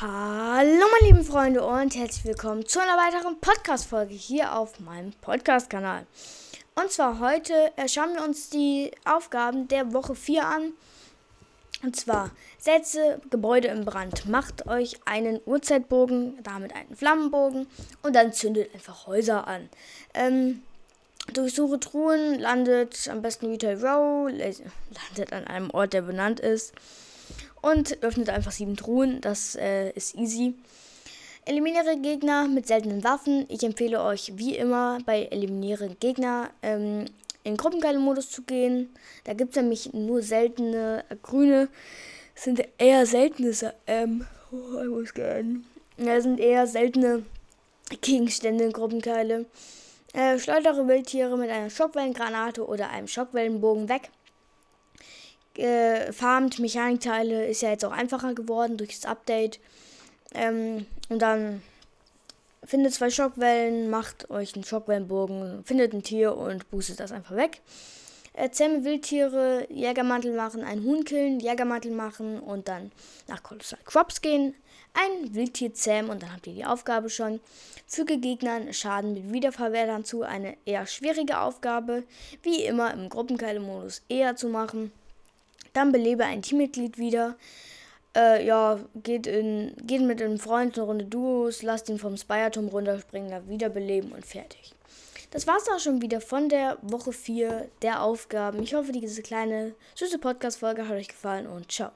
Hallo meine lieben Freunde und herzlich willkommen zu einer weiteren Podcast-Folge hier auf meinem Podcast-Kanal. Und zwar heute äh, schauen wir uns die Aufgaben der Woche 4 an. Und zwar, setze Gebäude in Brand, macht euch einen Uhrzeitbogen, damit einen Flammenbogen und dann zündet einfach Häuser an. Ähm, durchsuche Truhen, landet am besten Retail Row, landet an einem Ort, der benannt ist und öffnet einfach sieben Truhen. Das äh, ist easy. Eliminiere Gegner mit seltenen Waffen. Ich empfehle euch wie immer bei Eliminiere Gegner ähm, in Gruppengeile-Modus zu gehen. Da gibt es nämlich nur seltene äh, grüne. Sind eher seltene. Ähm, oh, ich muss gehen. Ja, sind eher seltene Gegenstände in Gruppenkeile. Äh, schleudere Wildtiere mit einer Schockwellengranate oder einem Schockwellenbogen weg äh, farmt Mechanikteile ist ja jetzt auch einfacher geworden durch das Update. Ähm, und dann findet zwei Schockwellen, macht euch einen Schockwellenbogen, findet ein Tier und boostet das einfach weg. Äh, zähme Wildtiere, Jägermantel machen, einen Huhn killen, Jägermantel machen und dann nach Colossal Crops gehen, ein Wildtier zähmen und dann habt ihr die Aufgabe schon. Füge Gegnern Schaden mit Wiederverwertern zu, eine eher schwierige Aufgabe, wie immer im Gruppenkeile-Modus eher zu machen. Dann belebe ein Teammitglied wieder. Äh, ja, geht, in, geht mit einem Freund eine Runde Duos, lasst ihn vom Spire-Turm runterspringen, dann wiederbeleben und fertig. Das war's auch schon wieder von der Woche 4 der Aufgaben. Ich hoffe, diese kleine süße Podcast-Folge hat euch gefallen und ciao.